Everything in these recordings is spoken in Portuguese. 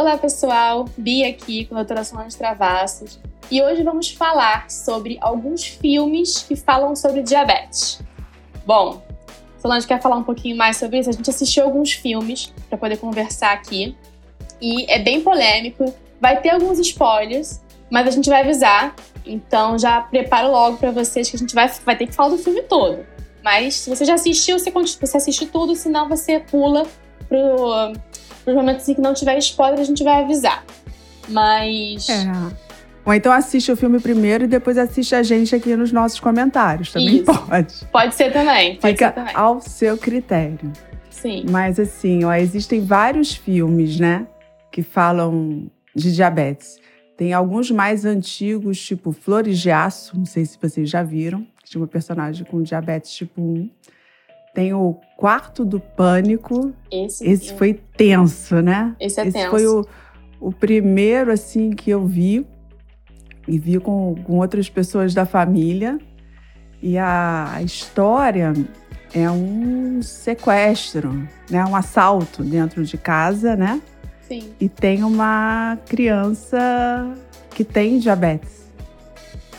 Olá pessoal, Bia aqui com a doutora Solange Travassos e hoje vamos falar sobre alguns filmes que falam sobre diabetes. Bom, Solange quer falar um pouquinho mais sobre isso? A gente assistiu alguns filmes para poder conversar aqui e é bem polêmico, vai ter alguns spoilers, mas a gente vai avisar, então já preparo logo para vocês que a gente vai, vai ter que falar do filme todo. Mas se você já assistiu, você, você assiste tudo, senão você pula pro, pros momentos em que não tiver spoiler, a gente vai avisar. Mas. É. Ou então assiste o filme primeiro e depois assiste a gente aqui nos nossos comentários. Também Isso. pode. Pode ser também. Pode Fica ser também. ao seu critério. Sim. Mas assim, ó, existem vários filmes, né? Que falam de diabetes. Tem alguns mais antigos, tipo Flores de Aço, não sei se vocês já viram tinha uma personagem com diabetes tipo 1. Tem o Quarto do Pânico. Esse, Esse foi tenso, né? Esse é Esse tenso. foi o, o primeiro, assim, que eu vi. E vi com, com outras pessoas da família. E a, a história é um sequestro, né? Um assalto dentro de casa, né? Sim. E tem uma criança que tem diabetes,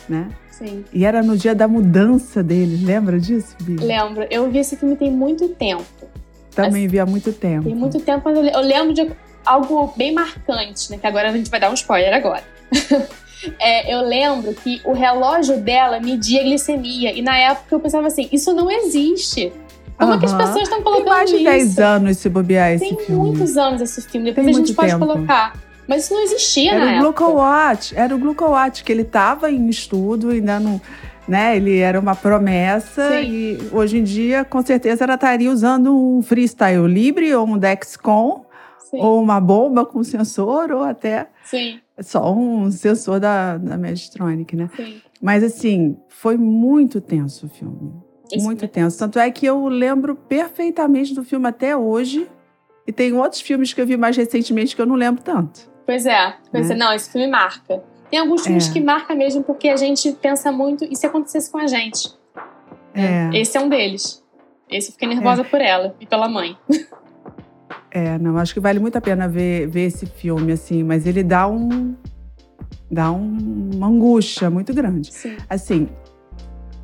né? Sim. E era no dia da mudança deles, lembra disso, Bia? Lembro. Eu vi esse filme tem muito tempo. Também vi há muito tempo. Tem muito tempo, mas eu lembro de algo bem marcante, né? Que agora a gente vai dar um spoiler agora. é, eu lembro que o relógio dela media a glicemia. E na época eu pensava assim, isso não existe. Como uhum. é que as pessoas estão colocando Tem mais de isso? 10 anos se bobear esse Tem filme. Tem muitos anos esse filme. Depois Tem a gente pode tempo. colocar. Mas isso não existia era na o época. Glucowatch, era o Glucowatch, que ele estava em estudo, ainda não. Né? Ele era uma promessa Sim. e hoje em dia, com certeza, ela estaria usando um Freestyle Libre ou um Dexcom Sim. ou uma bomba com sensor ou até Sim. só um sensor da, da Medtronic, né? Sim. Mas assim, foi muito tenso o filme. Esse muito tenso. Tanto é que eu lembro perfeitamente do filme até hoje. E tem outros filmes que eu vi mais recentemente que eu não lembro tanto. Pois é, Né? é. Não, esse filme marca. Tem alguns filmes É. que marca mesmo porque a gente pensa muito e se acontecesse com a gente. É, Esse é um deles. Esse eu fiquei nervosa por ela e pela mãe. é, não, acho que vale muito a pena ver, ver esse filme, assim, mas ele dá um. dá um- uma angústia muito grande. Sim. Assim,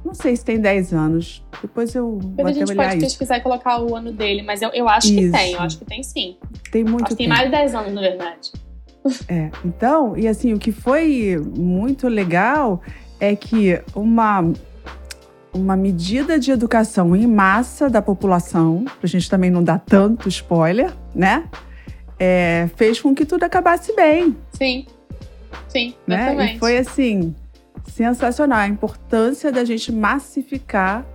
não sei se tem 10 anos. Depois eu vou Depois a até gente pode isso. pesquisar e colocar o ano dele, mas eu, eu acho que Isso. tem, eu acho que tem sim. Tem muito Acho que tem mais de 10 anos, na verdade. É, então, e assim, o que foi muito legal é que uma, uma medida de educação em massa da população, pra gente também não dar tanto spoiler, né? É, fez com que tudo acabasse bem, Sim. Sim, né? exatamente. E foi assim, sensacional a importância da gente massificar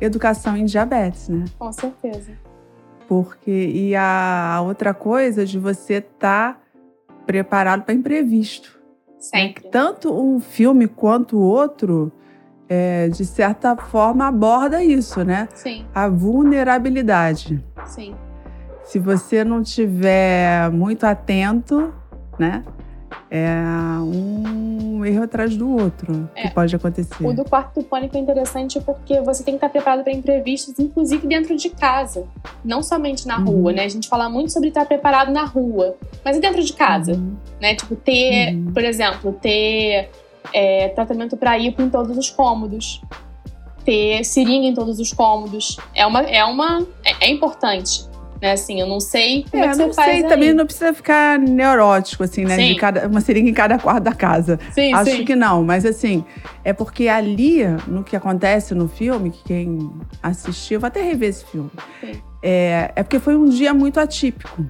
educação em diabetes, né? Com certeza. Porque e a outra coisa de você estar preparado para imprevisto. Sempre. Tanto um filme quanto o outro, é, de certa forma, aborda isso, né? Sim, A vulnerabilidade. sim. Se você não tiver muito atento, né? É um erro atrás do outro É. que pode acontecer. O do quarto do pânico é interessante porque você tem que estar preparado para imprevistos, inclusive dentro de casa. Não somente na Uhum. rua, né? A gente fala muito sobre estar preparado na rua, mas e dentro de casa? Uhum. né? Tipo, ter, Uhum. por exemplo, ter é, tratamento para hipo em todos os cômodos. Ter seringa em todos os cômodos. É uma. É, uma, é, é importante. Né? Assim, eu não sei como é, É, que não sei, aí. também não precisa ficar neurótico, assim, né? Sim. De cada, uma seringa em cada quarto da casa. Sim, Acho sim. que não, mas assim, é porque ali, no que acontece no filme, que quem assistiu, vou até rever esse filme. É, é porque foi um dia muito atípico.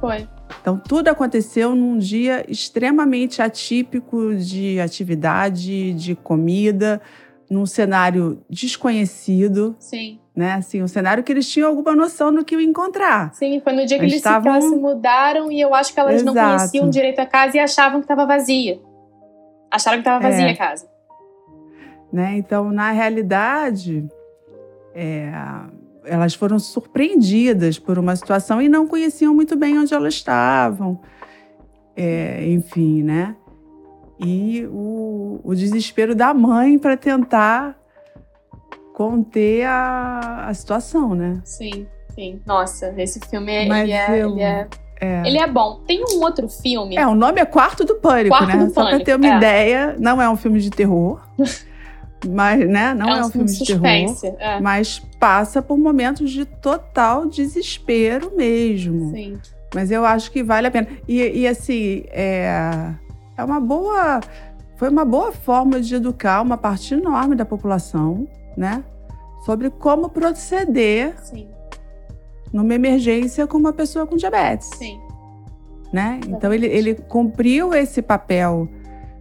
Foi. Então, tudo aconteceu num dia extremamente atípico de atividade, de comida, num cenário desconhecido, Sim. Né? Assim, um cenário que eles tinham alguma noção do que encontrar. Sim, foi no dia que Eles eles, se- estavam- se mudaram e eu acho que elas não Exato. conheciam direito a casa e achavam que estava vazia. Acharam que estava vazia É. a casa. né? Então, na realidade, é, elas foram surpreendidas por uma situação e não conheciam muito bem onde elas estavam. É, enfim, né? E o, o desespero da mãe para tentar conter a, a situação, né? Sim, sim. Nossa, esse filme Mas ele é, eu- ele é É. Ele é bom. Tem um outro filme. É, o nome é Quarto do Pânico, Quarto né? do Só Pânico, pra ter uma é. ideia, não é um filme de terror. mas, né? Não é, um filme de terror. suspense. É. Mas passa por momentos de total desespero mesmo. Sim. Mas eu acho que vale a pena. E, e, assim, é, é uma boa. Foi uma boa forma de educar uma parte enorme da população, né? Sobre como proceder Sim. numa emergência com uma pessoa com diabetes. Sim. né? Então ele, ele cumpriu esse papel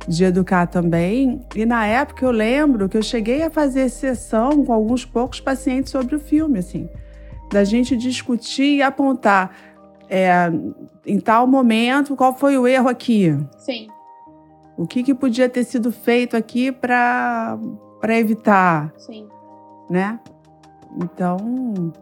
de educar também. E na época eu lembro que eu cheguei a fazer sessão com alguns poucos pacientes sobre o filme, assim, da gente discutir e apontar é, em tal momento qual foi o erro aqui, Sim. o que, que podia ter sido feito aqui para para evitar, Sim. né? Então,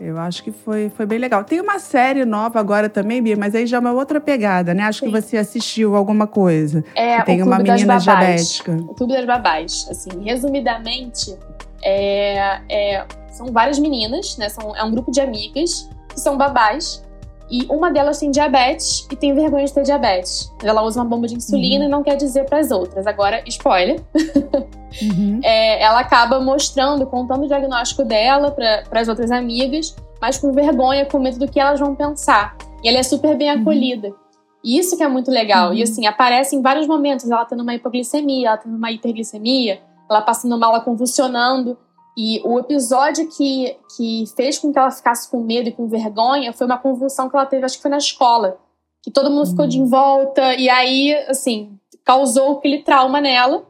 eu acho que foi, foi bem legal. Tem uma série nova agora também, Bia, mas aí já é uma outra pegada, né? Acho Sim. que você assistiu alguma coisa. É Que tem o uma das menina diabética. O Clube das Babás. Assim, resumidamente, é, é, são várias meninas, né? São, é um grupo de amigas que são babás. E uma delas tem diabetes e tem vergonha de ter diabetes. Ela usa uma bomba de insulina Uhum. e não quer dizer para as outras. Agora, spoiler. Uhum. É, ela acaba mostrando, contando o diagnóstico dela para as outras amigas, mas com vergonha, com medo do que elas vão pensar. E ela é super bem Uhum. acolhida. E isso que é muito legal. Uhum. E assim, aparece em vários momentos. Ela tendo uma hipoglicemia, ela tendo uma hiperglicemia, ela passando mal, ela convulsionando. E o episódio que, que fez com que ela ficasse com medo e com vergonha foi uma convulsão que ela teve, acho que foi na escola. Que todo mundo ficou de em volta. E aí, assim, causou aquele trauma nela.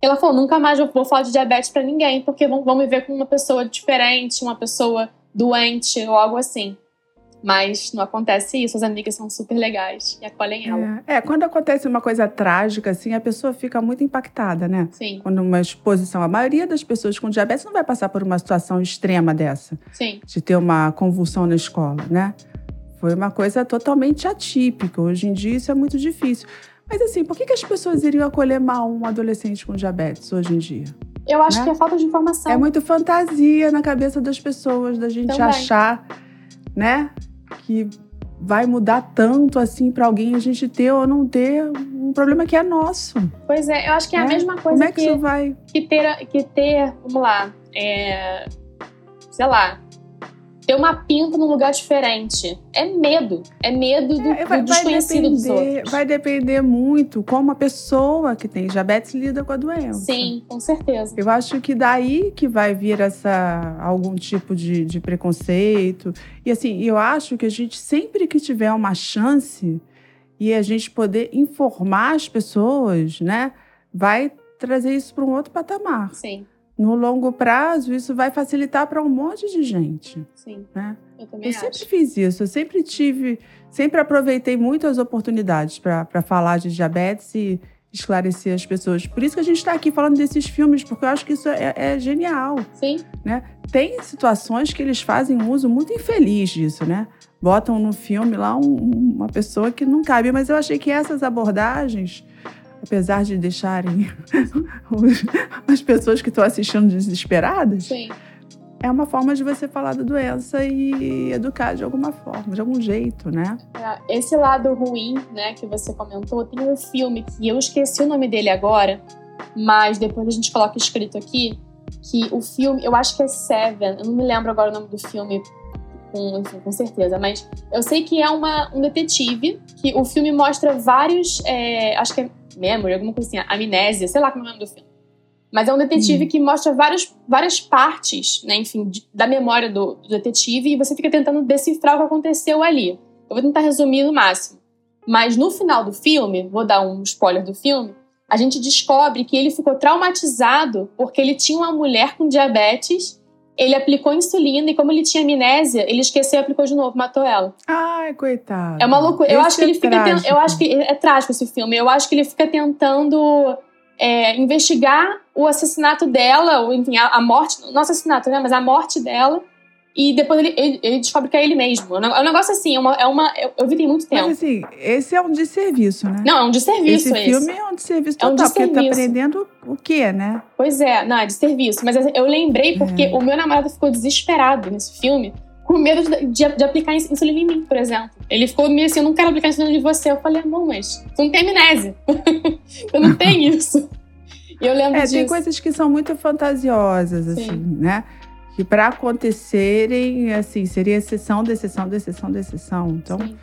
Ela falou: nunca mais eu vou falar de diabetes pra ninguém, porque vão, vão me ver como uma pessoa diferente, uma pessoa doente ou algo assim. Mas não acontece isso, as amigas são super legais e acolhem ela. É, é, quando acontece uma coisa trágica, assim, a pessoa fica muito impactada, né? Sim, Quando uma exposição. A maioria das pessoas com diabetes não vai passar por uma situação extrema dessa, sim, de ter uma convulsão na escola, né? Foi uma coisa totalmente atípica. Hoje em dia isso é muito difícil. Mas assim, por que, que as pessoas iriam acolher mal um adolescente com diabetes hoje em dia? Eu acho Né? que é falta de informação. É muito fantasia na cabeça das pessoas, da gente Também. achar, né, que vai mudar tanto assim para alguém a gente ter ou não ter um problema que é nosso. Pois é, eu acho que é a né? mesma coisa Como é que, que, isso vai? que ter, que ter, vamos lá, é, sei lá, ter uma pinta num lugar diferente. É medo. É medo do, É, vai, do vai desconhecido dos depender, outros. vai depender muito como a pessoa que tem diabetes lida com a doença. Sim, com certeza. Eu acho que daí que vai vir essa algum tipo de, de preconceito. E assim, eu acho que a gente sempre que tiver uma chance e a gente poder informar as pessoas, né, vai trazer isso para um outro patamar. Sim, No longo prazo, isso vai facilitar para um monte de gente, sim. né? Eu também Eu acho. sempre fiz isso, eu sempre tive, sempre aproveitei muito as oportunidades para falar de diabetes e esclarecer as pessoas. Por isso que a gente está aqui falando desses filmes, porque eu acho que isso é, é genial. Sim, Tem situações que eles fazem um uso muito infeliz disso, né? Botam no filme lá um- uma pessoa que não cabe, mas eu achei que essas abordagens, apesar de deixarem as pessoas que estão assistindo desesperadas, sim. é uma forma de você falar da doença e educar de alguma forma, de algum jeito, né? É, Esse lado ruim, né, que você comentou, tem um filme que eu esqueci o nome dele agora, mas depois a gente coloca escrito aqui, que o filme, eu acho que é Seven, eu não me lembro agora o nome do filme com, enfim, com certeza, mas eu sei que é uma, um detetive, que o filme mostra vários, é, acho que é memory, alguma coisa assim, amnésia, sei lá como é o nome do filme. Mas é um detetive que mostra vários, várias partes, né, enfim, de- da memória do, do detetive e você fica tentando decifrar o que aconteceu ali. Eu vou tentar resumir no máximo. Mas no final do filme, vou dar um spoiler do filme, a gente descobre que ele ficou traumatizado porque ele tinha uma mulher com diabetes, ele aplicou insulina e como ele tinha amnésia, ele esqueceu e aplicou de novo, matou ela. Ai, coitado. É uma loucura. Eu acho que é ele fica ten- eu acho que é trágico esse filme. Eu acho que ele fica tentando é, investigar o assassinato dela, ou enfim, a, a morte, não assassinato, né, mas a morte dela. E depois ele, ele, ele descobre que é ele mesmo. É um é um negócio assim, é uma, é uma eu, eu vi tem muito tempo. Mas assim, esse é um desserviço, né? Não, é um desserviço esse esse. filme é um desserviço É um total, porque ele tá desserviço. aprendendo o quê, né? Pois é, não, é de serviço. Mas eu lembrei porque É. o meu namorado ficou desesperado nesse filme, com medo de, de, de, aplicar insulina em mim, por exemplo. Ele ficou meio assim, eu não quero aplicar insulina em você. Eu falei, não, mas tu não tem amnésia. eu não tenho isso. E eu lembro é, disso. tem coisas que são muito fantasiosas, assim, Sim. né? Que para acontecerem, assim, seria exceção, de exceção, de exceção, de exceção. Então, Sim.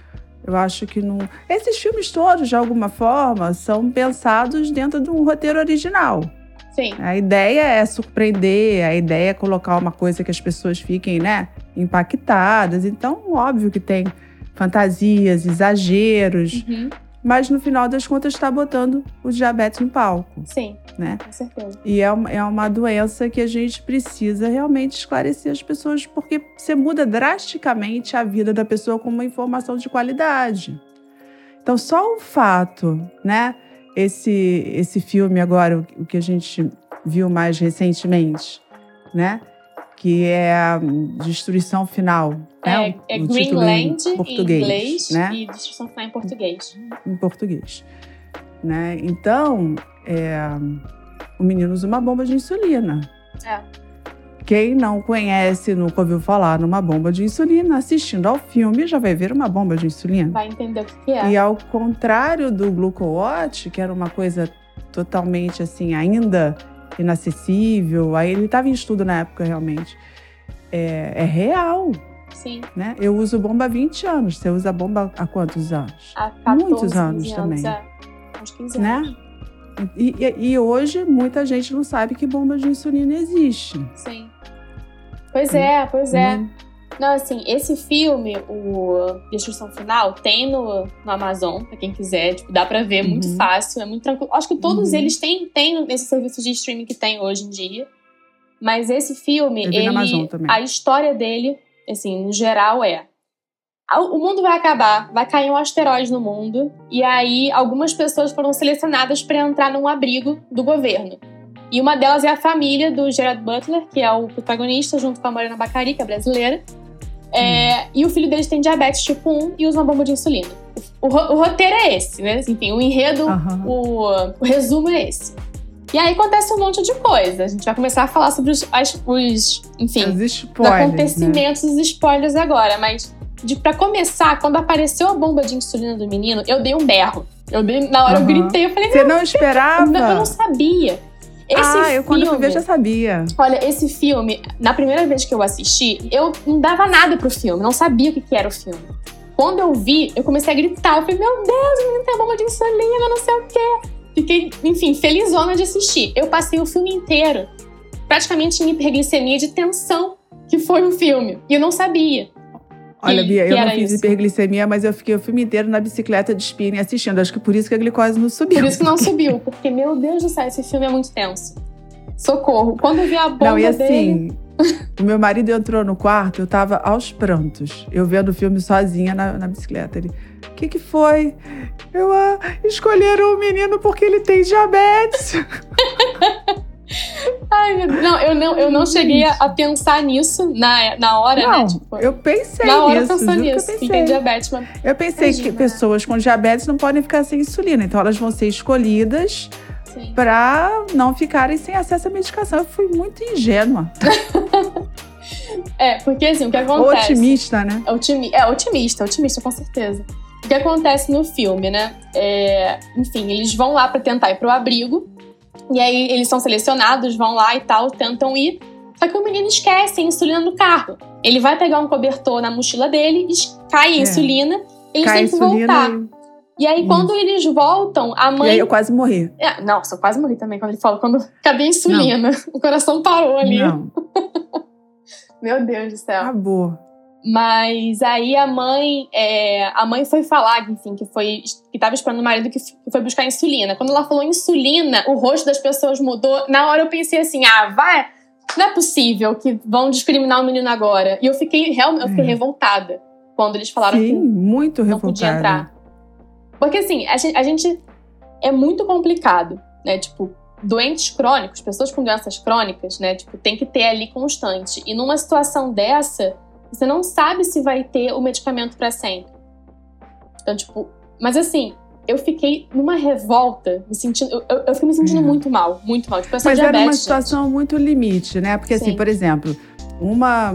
eu acho que não. Esses filmes todos, de alguma forma, são pensados dentro de um roteiro original. Sim. A ideia é surpreender, a ideia é colocar uma coisa que as pessoas fiquem, né, impactadas. Então, óbvio que tem fantasias, exageros. Uhum. Mas no final das contas está botando o diabetes no palco. Sim, né? com certeza. E é uma, é uma doença que a gente precisa realmente esclarecer as pessoas, porque você muda drasticamente a vida da pessoa com uma informação de qualidade. Então, só o fato, né, esse, esse filme agora, o que a gente viu mais recentemente, né? Que é a Destruição Final. É, né? é Greenland em, português, em inglês né? e Destruição Final em português. Em português. Né? Então, é, o menino usa uma bomba de insulina. É. Quem não conhece, nunca ouviu falar numa bomba de insulina, assistindo ao filme já vai ver uma bomba de insulina. Vai entender o que é. E ao contrário do GlucoWatch, que era uma coisa totalmente assim, ainda inacessível, aí ele estava em estudo na época realmente. É, é, real. Sim. Né? Eu uso bomba há 20 anos. Você usa bomba há quantos anos? Há 14, Muitos anos, anos também. É. Uns 15 né? anos. E, e, e, hoje muita gente não sabe que bomba de insulina existe. Sim. Pois é, pois é. Hum. Não, assim, esse filme, o Destruição Final, tem no, no Amazon, pra quem quiser. Tipo, dá pra ver, uhum. muito fácil, é muito tranquilo. Acho que todos uhum. eles têm, têm nesse serviço de streaming que tem hoje em dia. Mas esse filme, ele, a história dele, assim, no geral, é o mundo vai acabar, vai cair um asteroide no mundo, e aí algumas pessoas foram selecionadas para entrar num abrigo do governo. E uma delas é a família do Gerard Butler, que é o protagonista, junto com a Morena Bacari, que é brasileira. É, e o filho deles tem diabetes tipo 1 e usa uma bomba de insulina. O, o, roteiro é esse, né? Enfim, o enredo, uhum. o, o, resumo é esse. E aí acontece um monte de coisa. A gente vai começar a falar sobre os, as, os enfim, os, spoilers, os acontecimentos, né? os spoilers agora. Mas de para começar, quando apareceu a bomba de insulina do menino, eu dei um berro. Eu dei, na hora uhum. eu gritei, eu falei, Você não esperava? Não, eu não sabia. Esse ah, filme, eu quando fui ver já sabia. Olha, esse filme, na primeira vez que eu assisti, eu não dava nada pro filme, não sabia o que, que era o filme. Quando eu vi, eu comecei a gritar. Eu falei, meu Deus, o menino tem bomba de insulina, não sei o quê. Fiquei, enfim, felizona de assistir. Eu passei o filme inteiro, praticamente em hiperglicemia de tensão, que foi o filme. E eu não sabia. Olha, Bia, eu não fiz isso. hiperglicemia, mas eu fiquei o filme inteiro na bicicleta de spinning assistindo. Acho que por isso que a glicose não subiu. Por isso que não subiu, porque, meu Deus do céu, esse filme é muito tenso. Socorro. Quando eu vi a bomba Não, e assim, dele... o meu marido entrou no quarto, eu tava aos prantos. Eu vendo o filme sozinha na, na bicicleta. Ele, o que que foi? Eu, ah, escolheram o menino porque ele tem diabetes. Ai, meu Deus. Não, eu não, eu não cheguei a, pensar nisso na, na hora, né, não, né? Tipo, eu pensei na hora nisso. pensou nisso. Eu pensei. tem diabetes, mas... Eu pensei Imagina. que pessoas com diabetes não podem ficar sem insulina. Então elas vão ser escolhidas para não ficarem sem acesso à medicação. Eu fui muito ingênua. é, porque assim, o que acontece... Otimista, né? É, otimi é otimista, otimista, com certeza. O que acontece no filme, né? É, enfim, eles vão lá para tentar ir pro abrigo. E aí eles são selecionados, vão lá e tal, tentam ir. Só que o menino esquece a insulina no carro. Ele vai pegar um cobertor na mochila dele, cai a é. insulina, eles cai têm que voltar. E... e aí, Isso. quando eles voltam, a mãe. E aí eu quase morri. É, nossa, eu quase morri também quando ele falou. Quando cadê a insulina? Não. O coração parou ali. Não. Meu Deus do céu. Acabou. Mas aí a mãe, é, a mãe foi falar, enfim, que foi que estava esperando o marido que foi buscar insulina. Quando ela falou insulina, o rosto das pessoas mudou. Na hora eu pensei assim, ah, vai, não é possível que vão discriminar o menino agora. E eu fiquei realmente, eu fiquei é. revoltada quando eles falaram Sim, que muito não podia entrar. Porque assim, a gente, a gente é muito complicado, né? Tipo, doentes crônicos, pessoas com doenças crônicas, né? Tipo, tem que ter ali constante. E numa situação dessa, você não sabe se vai ter o medicamento para sempre. Então, tipo, mas assim, eu fiquei numa revolta, me sentindo. Eu, eu fiquei me sentindo é. muito mal, muito mal. Tipo, mas diabetes, era uma situação gente. muito limite, né? Porque, assim, Sim. assim, por exemplo, uma,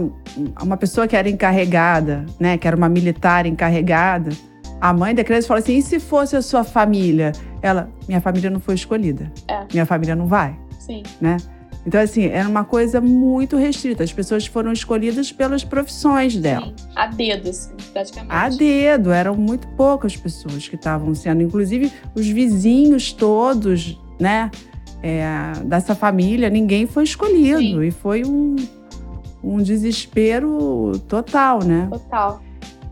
uma pessoa que era encarregada, né, que era uma militar encarregada, a mãe da criança falou assim: e se fosse a sua família? Ela, minha família não foi escolhida. É. Minha família não vai. Sim. Né? Então, assim, era uma coisa muito restrita. As pessoas foram escolhidas pelas profissões dela. Sim. A dedo, assim, praticamente. A dedo. Eram muito poucas pessoas que estavam sendo. Inclusive, os vizinhos todos, né? É, dessa família, ninguém foi escolhido. Sim. E foi um, um desespero total, né? Total.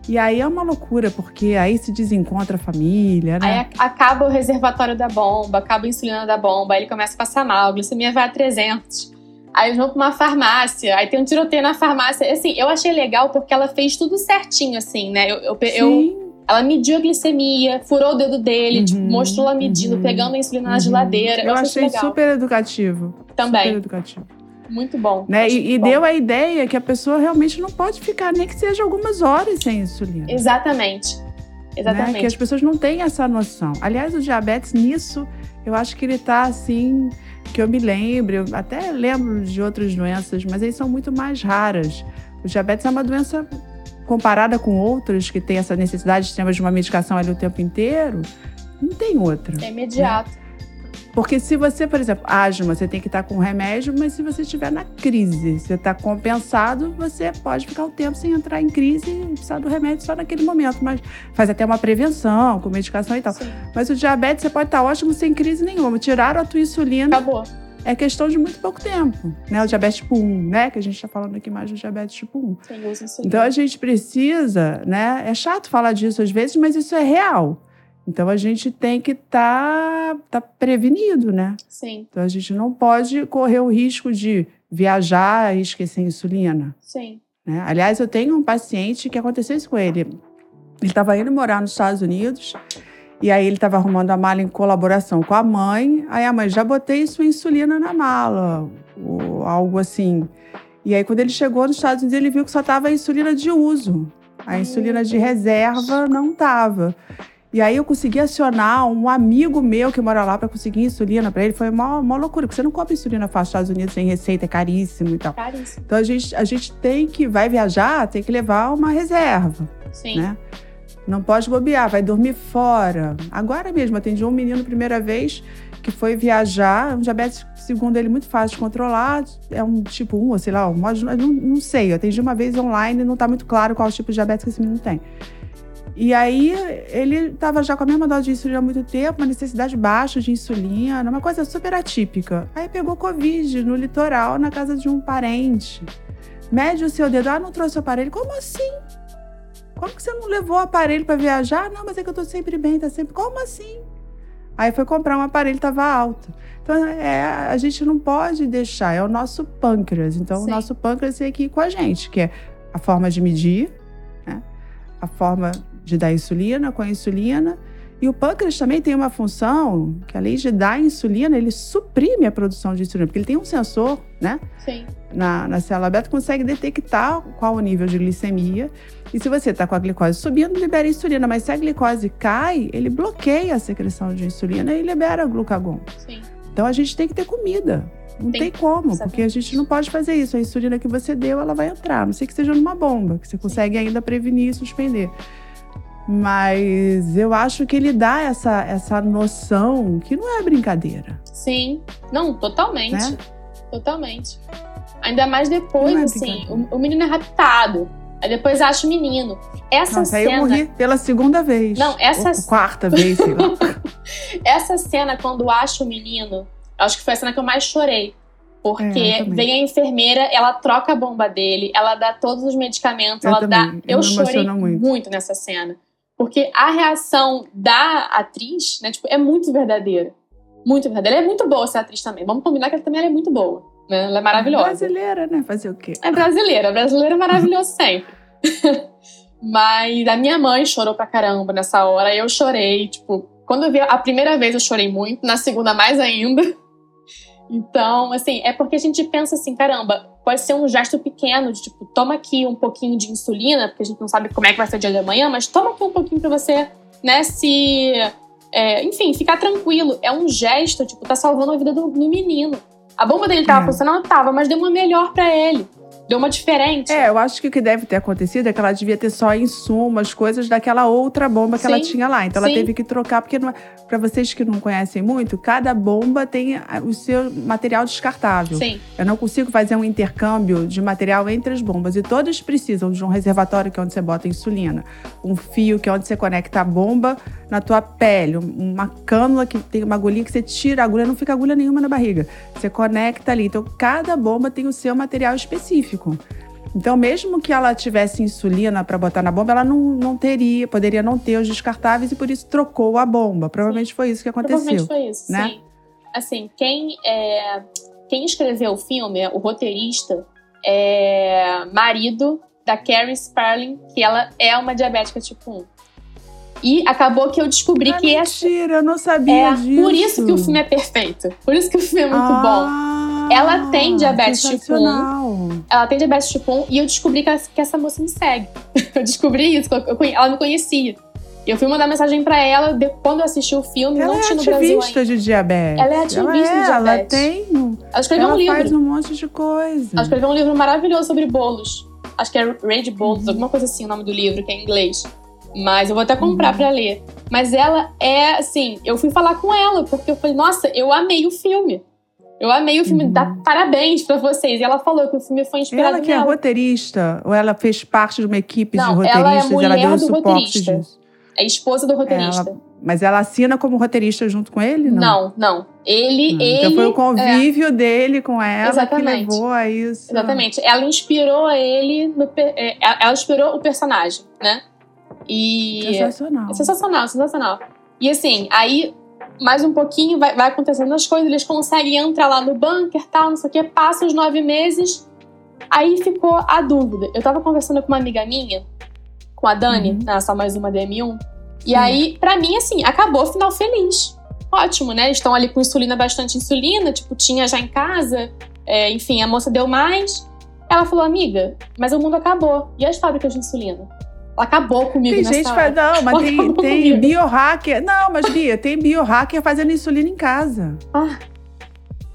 E aí é uma loucura, porque aí se desencontra a família, né? Aí acaba o reservatório da bomba, acaba a insulina da bomba, aí ele começa a passar mal, a glicemia vai a 300. Aí eles vão pra uma farmácia, aí tem um tiroteio na farmácia. Assim, eu achei legal porque ela fez tudo certinho, assim, né? Eu, eu, eu- Sim. ela mediu a glicemia, furou o dedo dele, Uhum, tipo, mostrou ela medindo, uhum, pegando a insulina na Uhum. geladeira. Eu achei achei legal. super educativo. Também. Super educativo. Muito bom. Né? E, e bom. deu a ideia que a pessoa realmente não pode ficar nem que seja algumas horas sem insulina. Exatamente. Né? Exatamente. Que as pessoas não têm essa noção. Aliás, o diabetes, nisso, eu acho que ele tá assim, que eu me lembro, eu até lembro de outras doenças, mas eles são muito mais raras. O diabetes é uma doença comparada com outras que tem essa necessidade de ter de uma medicação ali o tempo inteiro, não tem outra. É imediato. Porque se você, por exemplo, asma, você tem que estar com remédio, mas se você estiver na crise, você está compensado, você pode ficar um tempo sem entrar em crise e precisar do remédio só naquele momento. Mas faz até uma prevenção com medicação e tal. Sim. Mas o diabetes, você pode estar ótimo sem crise nenhuma. Tiraram a tua insulina Acabou. é questão de muito pouco tempo. Né? O diabetes tipo 1, né? Que a gente está falando aqui mais do diabetes tipo 1. Sem uso de insulina. Então a gente precisa, né? É chato falar disso às vezes, mas isso é real. Então a gente tem que estar tá, prevenido, né? Sim, Então a gente não pode correr o risco de viajar e esquecer insulina. sim. Né? Aliás, eu tenho um paciente que aconteceu isso com ele. Ele estava indo morar nos Estados Unidos e aí ele estava arrumando a mala em colaboração com a mãe. Aí a mãe já botei sua insulina na mala, ou algo assim. E aí quando ele chegou nos Estados Unidos ele viu que só estava a insulina de uso. A insulina de reserva não estava. E aí eu consegui acionar um amigo meu que mora lá para conseguir insulina para ele. Foi uma, uma loucura, porque você não compra insulina fácil nos Estados Unidos sem receita, é caríssimo e tal. Caríssimo. Então a gente, a gente tem que, vai viajar, tem que levar uma reserva, Sim. né? Não pode bobear, vai dormir fora. Agora mesmo, atendi um menino primeira vez que foi viajar, um diabetes, segundo ele, muito fácil de controlar. É um tipo 1, ou sei lá, um modo, não, não sei. Eu atendi uma vez online e não está muito claro qual tipo de diabetes que esse menino tem. E aí ele estava já com a mesma dose de insulina há muito tempo, uma necessidade baixa de insulina, uma coisa super atípica. Aí pegou Covid no litoral, na casa de um parente. Mede o seu dedo. Ah, não trouxe o aparelho. Como assim? Como que você não levou o aparelho para viajar? Não, mas é que eu tô sempre bem, tá sempre. Como assim? Aí foi comprar um aparelho, tava alto. Então, é, a gente não pode deixar, é o nosso pâncreas. Então, Sim. o nosso pâncreas é aqui com a gente, que é a forma de medir, né? a forma de dar insulina com a insulina. E o pâncreas também tem uma função que, além de dar insulina, ele suprime a produção de insulina, porque ele tem um sensor, né? Sim. na, na célula aberta consegue detectar qual o nível de glicemia. E se você está com a glicose subindo, libera insulina. Mas se a glicose cai, ele bloqueia a secreção de insulina e libera glucagon. Sim. Então a gente tem que ter comida. Não Tem. tem, como, Exatamente. porque a gente não pode fazer isso. A insulina que você deu, ela vai entrar. A não sei que seja numa bomba, que você consegue ainda prevenir e suspender. Mas eu acho que ele dá essa, essa noção que não é brincadeira. Sim. Não, totalmente. Né? Totalmente. Ainda mais depois, é assim, o, o menino é raptado. Aí depois acha o menino. Essa Nossa, aí cena. eu morri pela segunda vez. Não, essa- Ou quarta vez, sei lá. Essa cena, quando acha o menino, acho que foi a cena que eu mais chorei. Porque É, vem a enfermeira, ela troca a bomba dele, ela dá todos os medicamentos, Eu ela também, dá. eu Eu chorei muito. muito. nessa cena. Porque a reação da atriz, né, tipo, é muito verdadeira. Muito verdadeira. Ela é muito boa essa atriz também. Vamos combinar que ela também ela é muito boa. Né? Ela é maravilhosa. Brasileira, né? Fazer o quê? É brasileira, brasileira é maravilhoso sempre. Mas a minha mãe chorou pra caramba nessa hora, eu chorei, tipo, quando eu vi a primeira vez eu chorei muito, na segunda mais ainda. Então, assim, é porque a gente pensa assim, caramba, pode ser um gesto pequeno de tipo, toma aqui um pouquinho de insulina, porque a gente não sabe como é que vai ser o dia de amanhã, mas toma aqui um pouquinho pra você, né, se. é, enfim, ficar tranquilo. É um gesto, tipo, tá salvando a vida do, do menino. A bomba dele tava É. funcionando, tava, mas deu uma melhor pra ele. Deu uma diferente. É, eu acho que o que deve ter acontecido é que ela devia ter só insumos, coisas daquela outra bomba que Sim, ela tinha lá. Então sim. ela teve que trocar, porque é- pra vocês que não conhecem muito, cada bomba tem o seu material descartável. Sim, Eu não consigo fazer um intercâmbio de material entre as bombas. E todas precisam de um reservatório, que é onde você bota a insulina, um fio, que é onde você conecta a bomba na tua pele, um- uma cânula que tem uma agulhinha que você tira a agulha, não fica agulha nenhuma na barriga. Você conecta ali. Então, cada bomba tem o seu material específico. Então, mesmo que ela tivesse insulina para botar na bomba, ela não, não teria, poderia não ter os descartáveis e por isso trocou a bomba. Provavelmente foi isso que provavelmente aconteceu. foi isso, né? sim. Assim, quem, é, quem escreveu o filme, o roteirista, é marido da Carrie Sperling, que ela é uma diabética tipo 1. E acabou que eu descobri Ah, que essa mentira, eu não sabia é disso. por isso que o filme é perfeito. Por isso que o filme é muito bom. Ah, Ela tem diabetes tipo 1. sensacional. Ela tem diabetes tipo 1 e eu descobri que essa, que essa moça me segue. eu descobri isso, eu- eu ela me conhecia. Eu fui mandar mensagem pra ela de- quando eu assisti o filme, Ela não é tinha no Brasil ainda. ativista de diabetes. Ela é ativista de ela é, Ela diabetes. tem. Ela escreveu ela um livro. faz um monte de coisa. Ela escreveu um livro maravilhoso sobre bolos. Acho que é Rage Bolos, Uhum. alguma coisa assim o nome do livro, que é em inglês. Mas eu vou até comprar Uhum. pra ler. Mas ela é, assim, eu fui falar com ela, porque eu falei, nossa, eu amei o filme. Eu amei o filme, Uhum. dá parabéns pra vocês. E ela falou que o filme foi inspirado Ela que é nela. roteirista, ou ela fez parte de uma equipe Não, de ela é roteiristas, mulher deu do suporte roteirista. disso. É esposa do roteirista. Ela- Mas ela assina como roteirista junto com ele? Não. Não, não. Ele, Hum, ele. então foi o é, convívio dele com ela Exatamente. que levou a isso. exatamente. Ela inspirou ele no. é, Ela inspirou o personagem, né? E. Sensacional. É sensacional, sensacional. E assim, aí, mais um pouquinho, vai, vai acontecendo as coisas, eles conseguem entrar lá no bunker, tal, não sei o quê, passa os nove meses. Aí ficou a dúvida. Eu tava conversando com uma amiga minha, com a Dani, Uhum. na Só Mais Uma DM1. E Sim. aí, pra mim, assim, acabou o final feliz. Ótimo, né? Estão ali com insulina, bastante insulina, tipo, tinha já em casa. É, enfim, a moça deu mais. Ela falou, amiga, mas o mundo acabou. E as fábricas de insulina? Acabou comigo Tem gente que faz, não, mas tem, tem biohacker. Não, mas Bia, tem biohacker fazendo insulina em casa. Ah.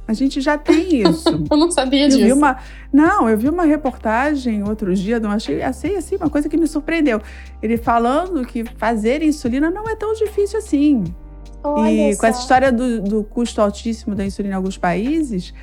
A gente já tem isso. Eu não sabia Eu disso. vi uma, não, eu vi uma reportagem outro dia, não achei, achei assim uma coisa que me surpreendeu. Ele falando que fazer insulina não é tão difícil assim. Olha e só. com essa história do, do custo altíssimo da insulina em alguns países,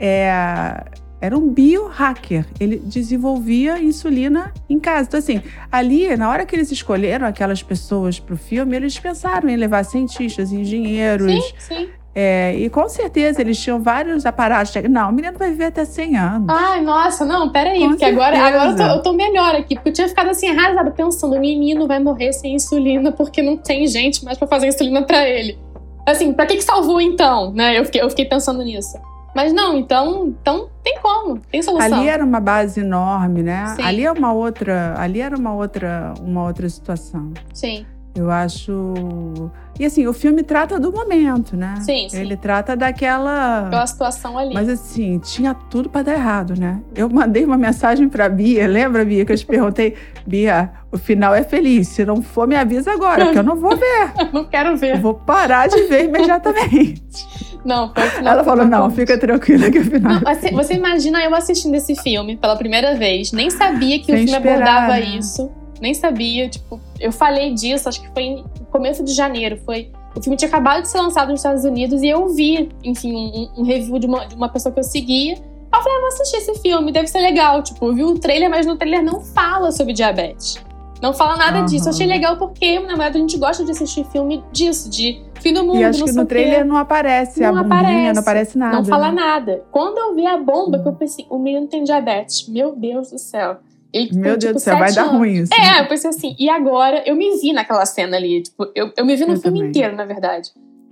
é, era um biohacker. Ele desenvolvia insulina em casa. Então, assim, ali, na hora que eles escolheram aquelas pessoas para o filme, eles pensaram em levar cientistas, engenheiros. Sim, sim. é, e com certeza eles tinham vários aparatos. Não, o menino vai viver até 100 anos. Ai, nossa, não, peraí, Com porque agora, certeza. agora eu, tô, eu tô melhor aqui, porque eu tinha ficado assim, arrasada, pensando, o menino vai morrer sem insulina porque não tem gente mais pra fazer insulina pra ele. Assim, pra que que salvou então, né? Eu fiquei, eu fiquei pensando nisso. Mas não, então, então tem como, tem solução. Ali era uma base enorme, né? Sim. Ali é uma outra, ali era uma outra, uma outra situação. Sim, Eu acho. E assim, o filme trata do momento, né? Sim, sim. Ele trata daquela. pela situação ali. Mas assim, tinha tudo pra dar errado, né? Eu mandei uma mensagem pra Bia, lembra, Bia, que eu te perguntei, Bia, o final é feliz. Se não for, me avisa agora, porque eu não vou ver. não quero Eu ver. vou parar de ver imediatamente. Não, foi o final. Ela falou: não, fica tranquila que o final. Não, você, você imagina eu assistindo esse filme pela primeira vez, nem sabia que o Sem filme esperar, abordava né? isso, nem sabia, tipo, eu falei disso, acho que foi no começo de janeiro, foi o filme tinha acabado de ser lançado nos Estados Unidos e eu vi, enfim, um, um review de uma, de uma pessoa que eu seguia. Eu falei, ah, vou assistir esse filme, deve ser legal. Tipo, eu vi o trailer, mas no trailer não fala sobre diabetes. Não fala nada Aham. disso. Eu achei legal porque, na verdade, a gente gosta de assistir filme disso, de fim do mundo, E acho que no o quê. trailer não aparece a Não bombinha, aparece. não aparece nada. Não fala né? nada. Quando eu vi a bomba, que eu pensei, o menino tem diabetes. Meu Deus do céu. Ele tem, Meu tipo, Deus do céu, vai sete dar anos. ruim isso. É, eu pensei assim. E agora, eu me vi naquela cena ali. Tipo, eu, eu me vi no Eu filme também. inteiro, na verdade.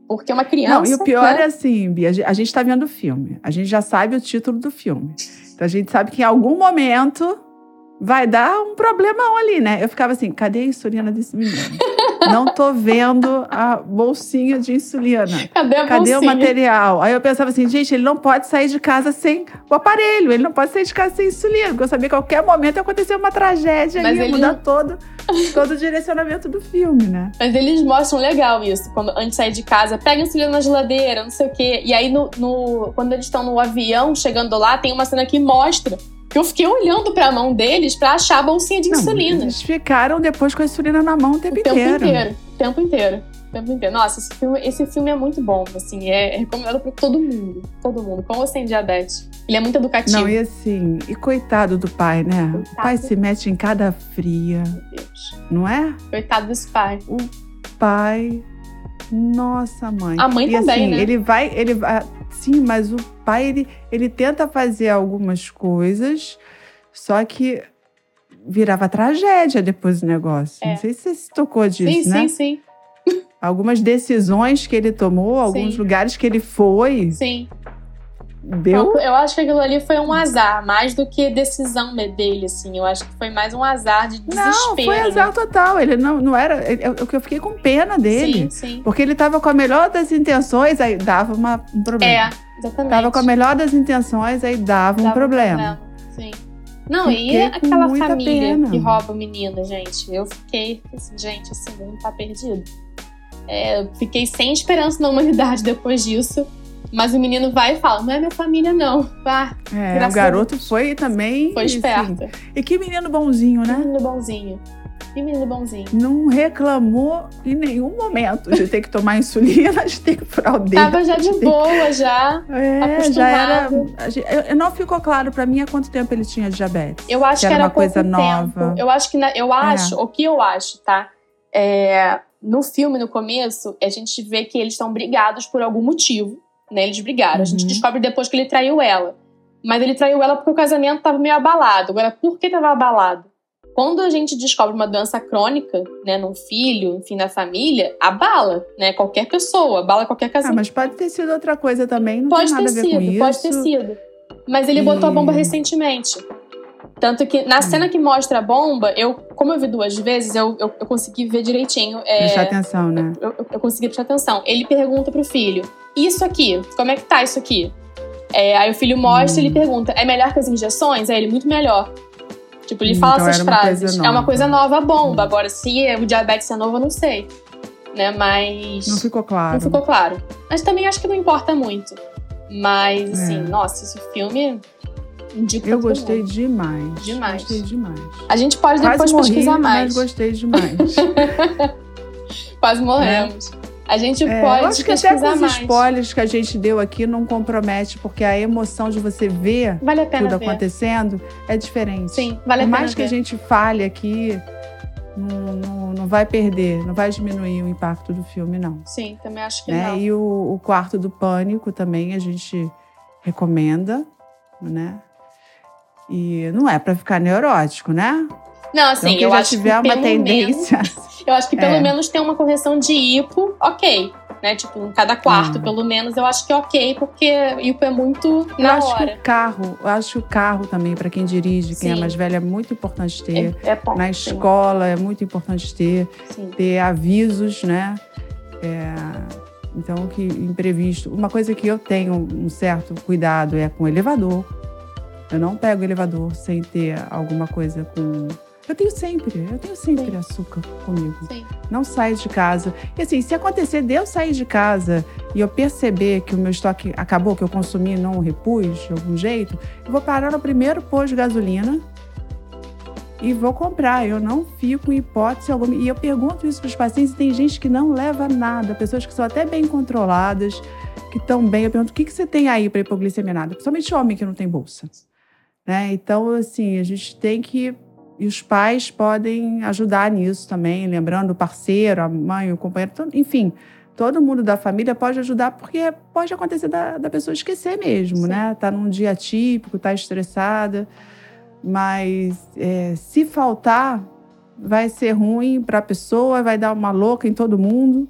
Porque é uma criança. Não, e o pior né? é assim, Bia, a gente- a gente tá vendo o filme. A gente já sabe o título do filme. Então a gente sabe que em algum momento vai dar um problemão ali, né? Eu ficava assim, cadê a insulina desse menino? Não tô vendo a bolsinha de insulina. Cadê a Cadê o bolsinha? material? Aí eu pensava assim, gente, ele não pode sair de casa sem o aparelho, ele não pode sair de casa sem insulina, porque eu sabia que a qualquer momento ia acontecer uma tragédia Mas e ia ele mudar todo, todo o direcionamento do filme, né? Mas eles mostram legal isso. Quando, antes de sair de casa, pega insulina na geladeira, não sei o quê. E aí, no, no- quando eles estão no avião chegando lá, tem uma cena que mostra que eu fiquei olhando pra mão deles pra achar a bolsinha de Não, insulina. Eles ficaram depois com a insulina na mão o tempo, o tempo inteiro. inteiro. O tempo inteiro. O tempo inteiro. Nossa, esse filme, esse filme é muito bom, assim, é recomendado pra todo mundo. Todo mundo, com ou sem diabetes. Ele é muito educativo. Não, e assim, e coitado do pai, né? O Coitado. pai se mete em cada fria, Meu Deus. não é? Coitado desse pai. Pai. Nossa, mãe. A mãe e, também, assim, né? Ele vai. Ele vai. Sim, mas o pai, ele, ele tenta fazer algumas coisas, só que virava tragédia depois do negócio. É. Não sei se você se tocou disso, sim, né? sim, sim, Algumas decisões que ele tomou, alguns Sim. lugares que ele foi, sim. Deu. Eu acho que aquilo ali foi um azar, mais do que decisão dele, assim. Eu acho que foi mais um azar de desespero. Não, foi né? azar total. Ele não, não era. ele- eu, eu fiquei com pena dele. Sim, sim. Porque ele tava com a melhor das intenções, aí dava uma- um problema. É, exatamente. Tava com a melhor das intenções, aí dava um Dava problema. Sim. Não, e Fiquei com aquela família pena. que rouba o menino, gente? Eu fiquei assim, gente, esse mundo tá perdido. É, eu fiquei sem esperança na humanidade depois disso. Mas o menino vai e fala: Não é minha família, não. Vá, É, o garoto foi também. foi assim, esperto. e que menino bonzinho, Que né? menino bonzinho. Que menino bonzinho. Não reclamou em nenhum momento de ter que tomar insulina, de ter que furar o dedo. Tava já de de boa, já. É, já era. acostumado. a gente- eu- não ficou claro pra mim há quanto tempo ele tinha diabetes. Eu acho que era era, uma coisa pouco nova. É. tempo. Eu acho que na- eu acho, o que eu acho, tá? É, no filme, no começo, a gente vê que eles estão brigados por algum motivo, né? Eles brigaram. A gente Uhum. descobre depois que ele traiu ela. Mas ele traiu ela porque o casamento tava meio abalado. Agora, por que tava abalado? Quando a gente descobre uma doença crônica, né, num filho, enfim, na família, abala, né? Qualquer pessoa, abala qualquer Ah, casamento. mas pode ter sido outra coisa também, não Pode tem nada ter a ver com sido, isso. pode ter sido. Mas ele E- botou a bomba recentemente. Tanto que na cena que mostra a bomba, eu, como eu vi duas vezes, eu, eu, eu consegui ver direitinho. é, Prestar atenção, né? eu, eu- eu consegui prestar atenção. Ele pergunta pro filho: Isso aqui, como é que tá isso aqui? É, aí o filho mostra e Hum. ele pergunta: É melhor que as injeções? Aí ele, muito melhor. Tipo, ele Hum, fala então essas era uma frases. É uma coisa nova a bomba. Agora, se o diabetes é novo, eu não sei. Né? Mas. Não ficou claro. Não ficou claro. Mas também acho que não importa muito. Mas, assim, É. nossa, esse filme. Indico Eu gostei demais. Demais. Gostei demais. A gente pode depois Quase morri, pesquisar mas mais. gostei demais. Quase morremos. A gente É, pode eu acho que até com os mais. spoilers que a gente deu aqui não compromete, porque a emoção de você ver Vale a pena tudo ver. acontecendo é diferente. Sim, vale a Por pena mais que ver. a gente fale aqui, não, não, não vai perder, não vai diminuir o impacto do filme, não. Sim, também acho que Né? não. E o, o quarto do pânico também a gente recomenda, né? E não é pra ficar neurótico, né? Não, assim, Então, eu já acho tiver que uma pelo tendência. menos, eu acho que pelo É. menos tem uma correção de hipo, ok. Né? Tipo, em cada quarto, Ah. pelo menos, eu acho que é ok, porque hipo é muito Eu na acho que hora. o carro, eu acho que o carro também, para quem dirige, quem é Sim. mais velho, é muito importante ter. É, é bom. Na sim, escola é muito importante ter, Sim. ter avisos, né? É, então, que imprevisto. Uma coisa que eu tenho um certo cuidado é com o elevador. Eu não pego elevador sem ter alguma coisa com. Eu tenho sempre, eu tenho sempre Sim. açúcar comigo. Sim. Não saio de casa. E assim, se acontecer de eu sair de casa e eu perceber que o meu estoque acabou, que eu consumi e não repus de algum jeito, eu vou parar no primeiro posto de gasolina e vou comprar. Eu não fico em hipótese alguma. E eu pergunto isso para os pacientes tem gente que não leva nada, pessoas que são até bem controladas, que estão bem. Eu pergunto, o que, que você tem aí para hipoglicemia? Nada. Principalmente homem que não tem bolsa. Né? Então, assim, a gente tem que e os pais podem ajudar nisso também, lembrando o parceiro, a mãe, o companheiro, todo- enfim, todo mundo da família pode ajudar, porque pode acontecer da, da pessoa esquecer mesmo, Sim. né? Tá num dia típico, tá estressada, mas é, se faltar, vai ser ruim para a pessoa, vai dar uma louca em todo mundo,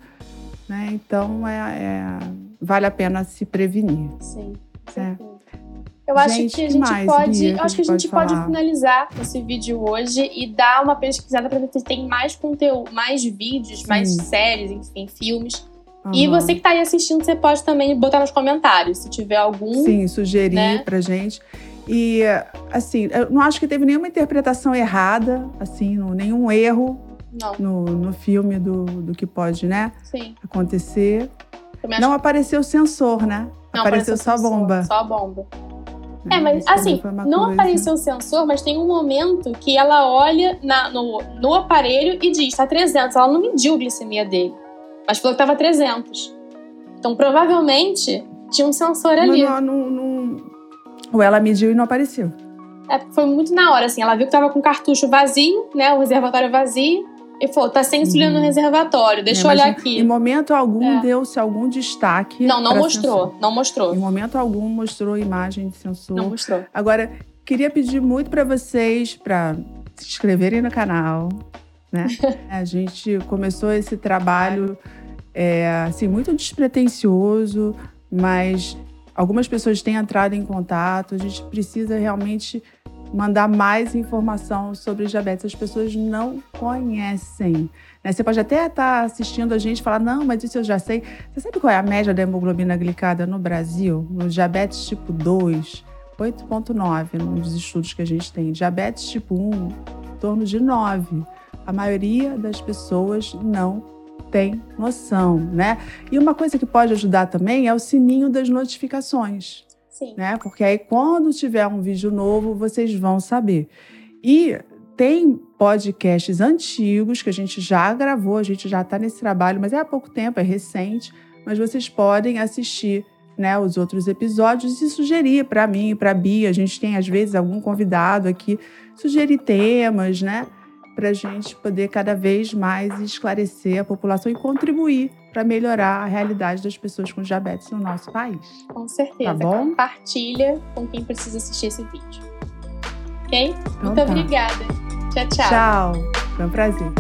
né? Então, é, é- vale a pena se prevenir. Sim. É. Eu acho Gente, que a gente mais, pode. Bia, eu acho que a gente pode pode finalizar esse vídeo hoje e dar uma pesquisada para ver se tem mais conteúdo, mais vídeos, mais Sim. séries, enfim, filmes. E Aham. você que tá aí assistindo, você pode também botar nos comentários se tiver algum. Sim, sugerir né? pra gente. E, assim, eu não acho que teve nenhuma interpretação errada, assim, nenhum erro no, no filme do, do que pode, né, sim. acontecer. Não apareceu sensor, né? Não, apareceu só a sensor, bomba. Só a bomba. É, mas assim, não coisa- apareceu o sensor, mas tem um momento que ela olha na- no, no aparelho e diz, tá 300. Ela não mediu a glicemia dele, mas falou que tava 300. Então, provavelmente, tinha um sensor ali. Não, não, não- Ou ela mediu e não apareceu. É, foi muito na hora, assim. Ela viu que tava com o cartucho vazio, né? O reservatório vazio. E falou, tá sem insulina no Uhum. reservatório. Deixa É, eu olhar Em aqui. momento algum É. deu-se algum destaque. Não, não mostrou. sensor. Não mostrou. Em momento algum mostrou imagem de sensor. Não mostrou. Agora, queria pedir muito para vocês para se inscreverem no canal, né? A gente começou esse trabalho é, assim muito despretensioso, mas algumas pessoas têm entrado em contato. A gente precisa realmente mandar mais informação sobre diabetes. As pessoas não conhecem. né? Você pode até estar assistindo a gente e falar, não, mas isso eu já sei. Você sabe qual é a média da hemoglobina glicada no Brasil? No diabetes tipo 2, 8,9 nos estudos que a gente tem. Diabetes tipo 1, em torno de 9. A maioria das pessoas não tem noção, né? E uma coisa que pode ajudar também é o sininho das notificações Sim. né? Porque aí quando tiver um vídeo novo, vocês vão saber. E tem podcasts antigos que a gente já gravou, a gente já está nesse trabalho, mas é há pouco tempo, é recente, mas vocês podem assistir né, os outros episódios e sugerir para mim, para a Bia. A gente tem, às vezes, algum convidado aqui, sugerir temas, né? Para a gente poder cada vez mais esclarecer a população e contribuir para melhorar a realidade das pessoas com diabetes no nosso país. Com certeza. Tá bom? Compartilha com quem precisa assistir esse vídeo. Ok? Então Muito tá. obrigada. Tchau, tchau. Tchau. Foi um prazer.